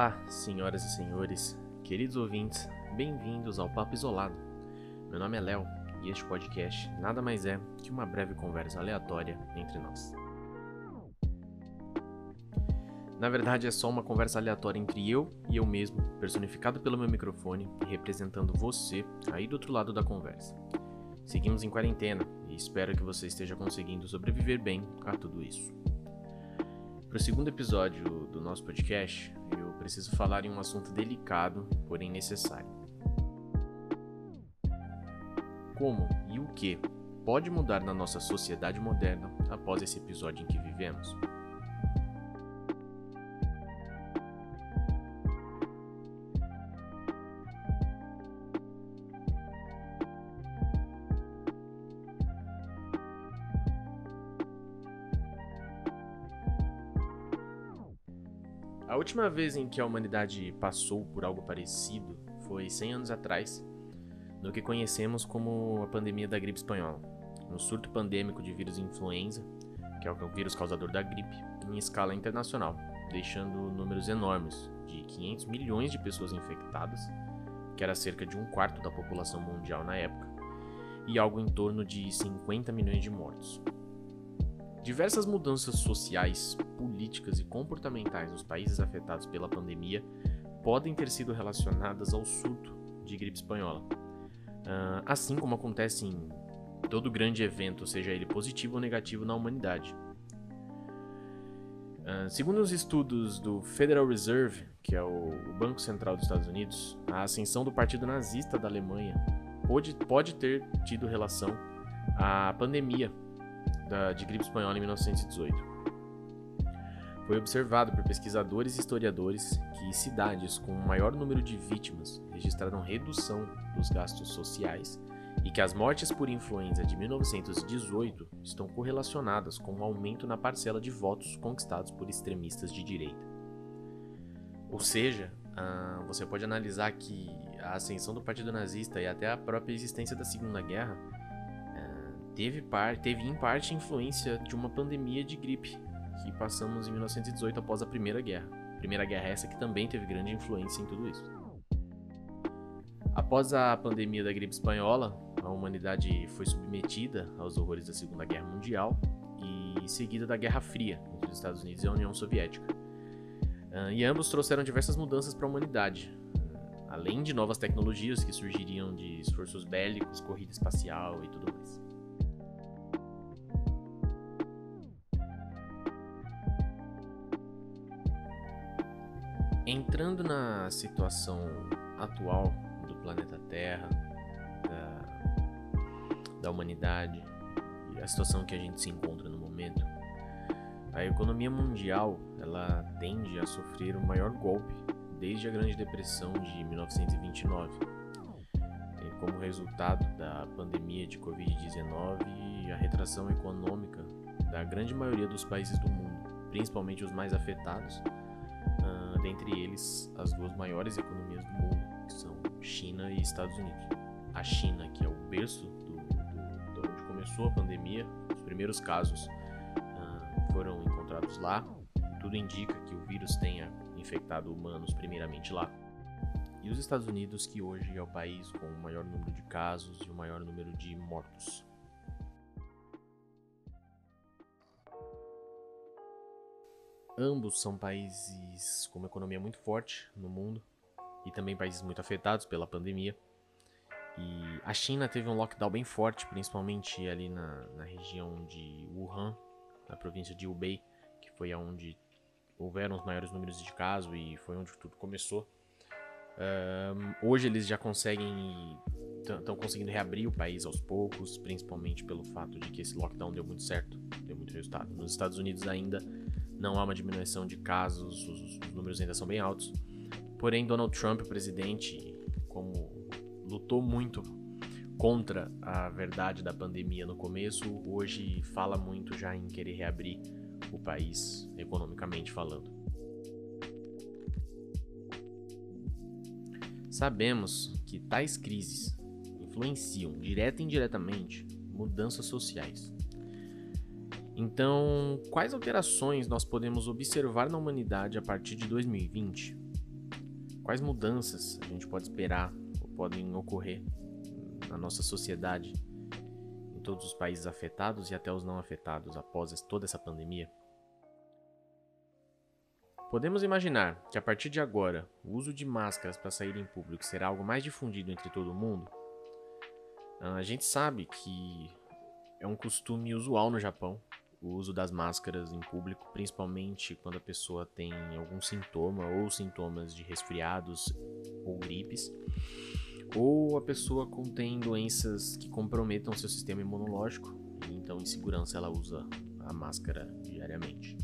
Olá, senhoras e senhores, queridos ouvintes, bem-vindos ao Papo Isolado. Meu nome é Léo e este podcast nada mais é que uma breve conversa aleatória entre nós. Na verdade, é só uma conversa aleatória entre eu e eu mesmo, personificado pelo meu microfone e representando você aí do outro lado da conversa. Seguimos em quarentena e espero que você esteja conseguindo sobreviver bem a tudo isso. Para o segundo episódio do nosso podcast, preciso falar em um assunto delicado, porém necessário. Como e o que pode mudar na nossa sociedade moderna após esse episódio em que vivemos? Última vez em que a humanidade passou por algo parecido foi 100 anos atrás, no que conhecemos como a pandemia da gripe espanhola, um surto pandêmico de vírus influenza, que é o vírus causador da gripe, em escala internacional, deixando números enormes de 500 milhões de pessoas infectadas, que era cerca de um quarto da população mundial na época, e algo em torno de 50 milhões de mortos. Diversas mudanças sociais, políticas e comportamentais nos países afetados pela pandemia podem ter sido relacionadas ao surto de gripe espanhola, uh, assim como acontece em todo grande evento, seja ele positivo ou negativo na humanidade. Uh, segundo os estudos do Federal Reserve, que é o Banco Central dos Estados Unidos, a ascensão do Partido Nazista da Alemanha pode, pode ter tido relação à pandemia da, de gripe espanhola em 1918. Foi observado por pesquisadores e historiadores que cidades com um maior número de vítimas registraram redução dos gastos sociais e que as mortes por influenza de 1918 estão correlacionadas com um aumento na parcela de votos conquistados por extremistas de direita. Ou seja, uh, você pode analisar que a ascensão do Partido Nazista e até a própria existência da Segunda Guerra teve, par, teve em parte influência de uma pandemia de gripe que passamos em 1918 após a Primeira Guerra. Primeira Guerra essa que também teve grande influência em tudo isso. Após a pandemia da gripe espanhola, a humanidade foi submetida aos horrores da Segunda Guerra Mundial e seguida da Guerra Fria entre os Estados Unidos e a União Soviética. Ah, e ambos trouxeram diversas mudanças para a humanidade, além de novas tecnologias que surgiriam de esforços bélicos, corrida espacial e tudo mais. Entrando na situação atual do planeta Terra, da, da humanidade e a situação que a gente se encontra no momento, a economia mundial ela tende a sofrer o maior golpe desde a Grande Depressão de 1929, como resultado da pandemia de Covid-19 e a retração econômica da grande maioria dos países do mundo, principalmente os mais afetados dentre eles as duas maiores economias do mundo, que são China e Estados Unidos. A China, que é o berço do, do, de onde começou a pandemia, os primeiros casos uh, foram encontrados lá. Tudo indica que o vírus tenha infectado humanos primeiramente lá. E os Estados Unidos, que hoje é o país com o maior número de casos e o maior número de mortos. Ambos são países com uma economia muito forte no mundo e também países muito afetados pela pandemia. E a China teve um lockdown bem forte, principalmente ali na, na região de Wuhan, na província de Hubei, que foi onde houveram os maiores números de casos e foi onde tudo começou. Um, hoje eles já conseguem estão conseguindo reabrir o país aos poucos, principalmente pelo fato de que esse lockdown deu muito certo, deu muito resultado. Nos Estados Unidos ainda não há uma diminuição de casos, os, os números ainda são bem altos. Porém, Donald Trump, o presidente, como lutou muito contra a verdade da pandemia no começo, hoje fala muito já em querer reabrir o país economicamente falando. Sabemos que tais crises influenciam direta e indiretamente mudanças sociais, então, quais alterações nós podemos observar na humanidade a partir de 2020? quais mudanças a gente pode esperar ou podem ocorrer na nossa sociedade, em todos os países afetados e até os não afetados após toda essa pandemia? Podemos imaginar que a partir de agora, o uso de máscaras para sair em público será algo mais difundido entre todo mundo? Ah, a gente sabe que é um costume usual no Japão o uso das máscaras em público, principalmente quando a pessoa tem algum sintoma ou sintomas de resfriados ou gripes, ou a pessoa contém doenças que comprometam seu sistema imunológico, e então em segurança ela usa a máscara diariamente.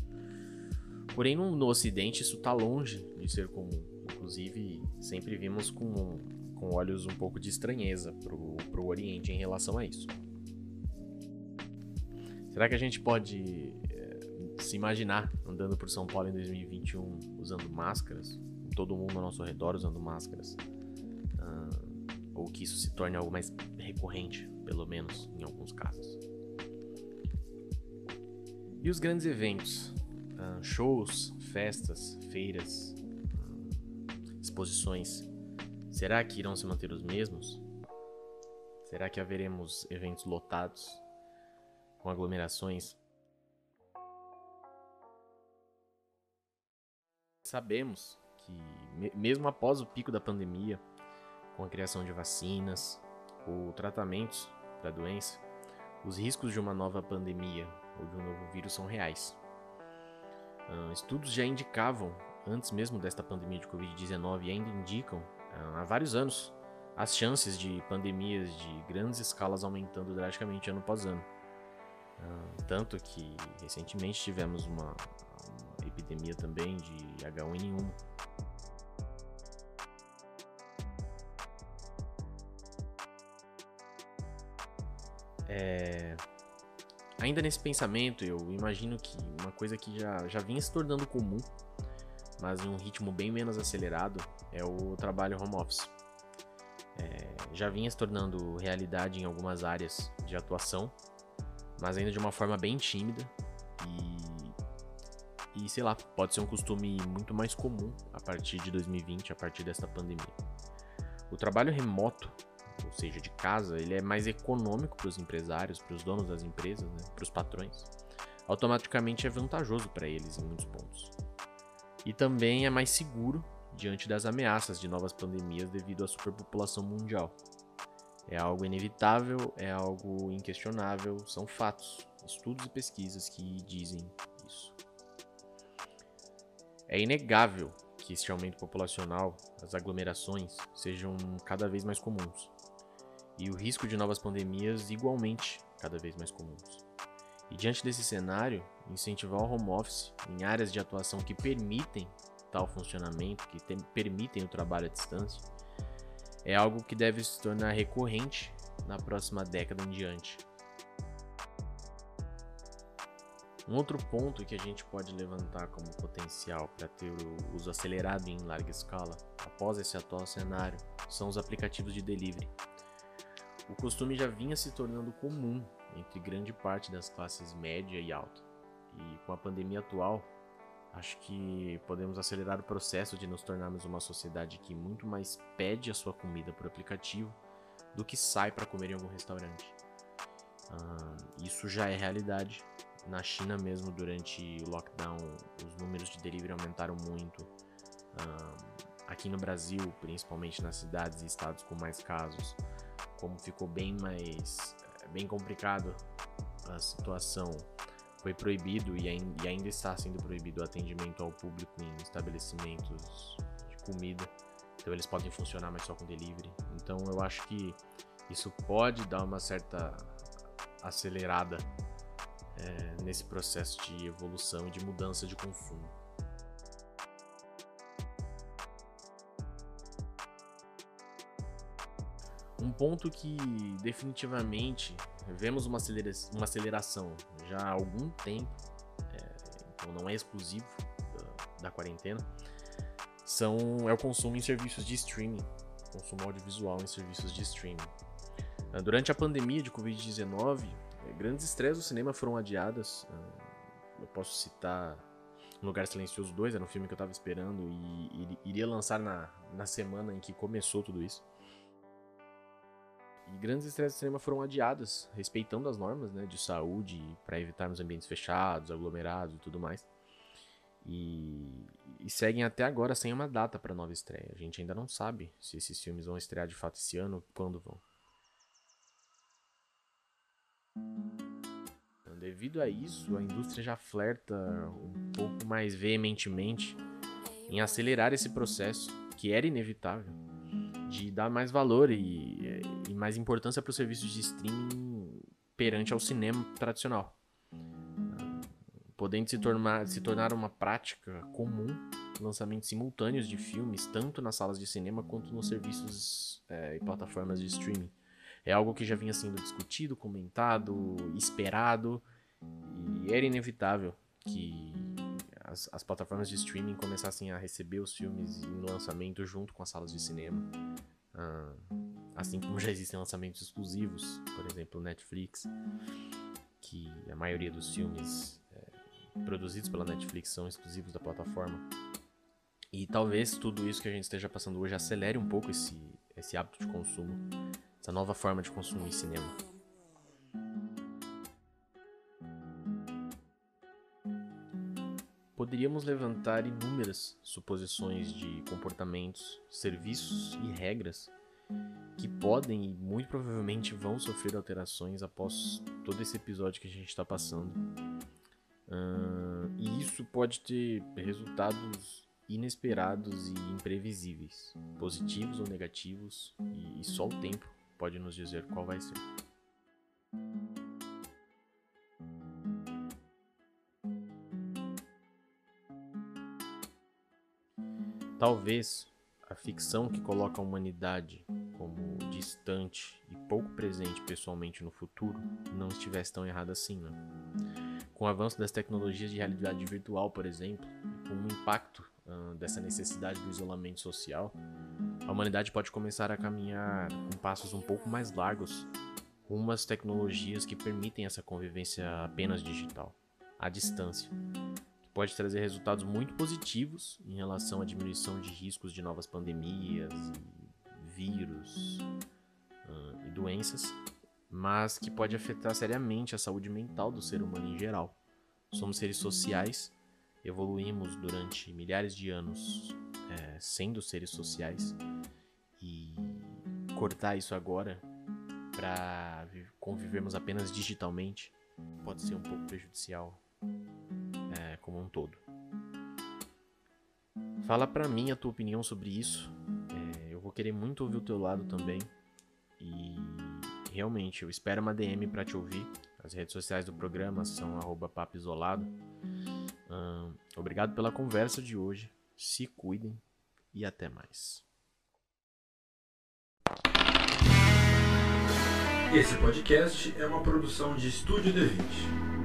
Porém, no, no Ocidente, isso está longe de ser comum. Inclusive, sempre vimos com, com olhos um pouco de estranheza para o Oriente em relação a isso. Será que a gente pode é, se imaginar andando por São Paulo em 2021 usando máscaras? Todo mundo ao nosso redor usando máscaras? Uh, ou que isso se torne algo mais recorrente, pelo menos em alguns casos? E os grandes eventos? uh, shows, festas, feiras, uh, exposições, será que irão se manter os mesmos? Será que haveremos eventos lotados, com aglomerações? Sabemos que, mesmo após o pico da pandemia, com a criação de vacinas ou tratamentos para a doença, os riscos de uma nova pandemia ou de um novo vírus são reais. Estudos já indicavam, antes mesmo desta pandemia de Covid-19, e ainda indicam há vários anos as chances de pandemias de grandes escalas aumentando drasticamente ano após ano. Uh, tanto que recentemente tivemos uma, uma epidemia também de H1N1. É, Ainda nesse pensamento, eu imagino que uma coisa que já, já vinha se tornando comum, mas em um ritmo bem menos acelerado, é o trabalho home office. É, já vinha se tornando realidade em algumas áreas de atuação, mas ainda de uma forma bem tímida e, e sei lá, pode ser um costume muito mais comum a partir de 2020, a partir desta pandemia. O trabalho remoto ou seja, de casa, ele é mais econômico para os empresários, para os donos das empresas, né, para os patrões. Automaticamente é vantajoso para eles em muitos pontos. E também é mais seguro diante das ameaças de novas pandemias devido à superpopulação mundial. É algo inevitável, é algo inquestionável, são fatos, estudos e pesquisas que dizem isso. É inegável que este aumento populacional, as aglomerações, sejam cada vez mais comuns e o risco de novas pandemias igualmente cada vez mais comuns. E diante desse cenário, incentivar o home office em áreas de atuação que permitem tal funcionamento, que tem, permitem o trabalho à distância, é algo que deve se tornar recorrente na próxima década em diante. Um outro ponto que a gente pode levantar como potencial para ter o uso acelerado em larga escala após esse atual cenário são os aplicativos de delivery o costume já vinha se tornando comum entre grande parte das classes média e alta. E com a pandemia atual, acho que podemos acelerar o processo de nos tornarmos uma sociedade que muito mais pede a sua comida por aplicativo do que sai para comer em algum restaurante. Uh, isso já é realidade. Na China mesmo, durante o lockdown, os números de delivery aumentaram muito. Uh, aqui no Brasil, principalmente nas cidades e estados com mais casos, como ficou bem mais eh, bem complicado a situação, foi proibido e ainda está sendo proibido o atendimento ao público em estabelecimentos de comida. Então eles podem funcionar mais só com delivery. Então eu acho que isso pode dar uma certa acelerada é, nesse processo de evolução e de mudança de consumo. Um ponto que definitivamente vemos uma, acelera uma aceleração já há algum tempo, é, então não é exclusivo da, da, quarentena, são, é o consumo em serviços de streaming, consumo audiovisual em serviços de streaming. Ah, durante a pandemia de Covid-19, é, grandes estreias do cinema foram adiadas. Ah, eu posso citar Lugar Silencioso 2, era um filme que eu tava esperando e iria lançar na, na semana em que começou tudo isso. E grandes estreias de cinema foram adiadas, respeitando as normas né, de saúde, para evitarmos ambientes fechados, aglomerados e tudo mais. E, e, seguem até agora sem uma data para nova estreia. A gente ainda não sabe se esses filmes vão estrear de fato esse ano, quando vão. Então, devido a isso, a indústria já flerta um pouco mais veementemente em acelerar esse processo, que era inevitável, de dar mais valor e, e mais importância para os serviços de streaming perante ao cinema tradicional podendo se tornar, se tornar uma prática comum lançamentos simultâneos de filmes, tanto nas salas de cinema quanto nos serviços é, e plataformas de streaming. É algo que já vinha sendo discutido, comentado, esperado, e era inevitável que as, as plataformas de streaming começassem a receber os filmes em lançamento junto com as salas de cinema. Ah, assim como já existem lançamentos exclusivos, por exemplo, Netflix, que a maioria dos filmes produzidos pela Netflix são exclusivos da plataforma. E talvez tudo isso que a gente esteja passando hoje acelere um pouco esse, esse hábito de consumo, essa nova forma de consumir cinema. Poderíamos levantar inúmeras suposições de comportamentos, serviços e regras que podem e muito provavelmente vão sofrer alterações após todo esse episódio que a gente está passando Uh, e isso pode ter resultados inesperados e imprevisíveis, positivos ou negativos, e, e só o tempo pode nos dizer qual vai ser. Talvez a ficção que coloca a humanidade como distante e pouco presente pessoalmente no futuro não estivesse tão errada assim, né? com o avanço das tecnologias de realidade virtual, por exemplo, com o impacto uh, dessa necessidade do isolamento social, a humanidade pode começar a caminhar com passos um pouco mais largos rumo às tecnologias que permitem essa convivência apenas digital, à distância, pode trazer resultados muito positivos em relação à diminuição de riscos de novas pandemias, vírus uh, e doenças, mas que pode afetar seriamente a saúde mental do ser humano em geral. Somos seres sociais, evoluímos durante milhares de anos é, sendo seres sociais e cortar isso agora para convivermos apenas digitalmente pode ser um pouco prejudicial como um todo. Fala pra mim a tua opinião sobre isso. É, eu vou querer muito ouvir o teu lado também. E realmente, eu espero uma DM para te ouvir. As redes sociais do programa são papo isolado. Hum, obrigado pela conversa de hoje. Se cuidem e até mais. Esse podcast é uma produção de Estúdio D20.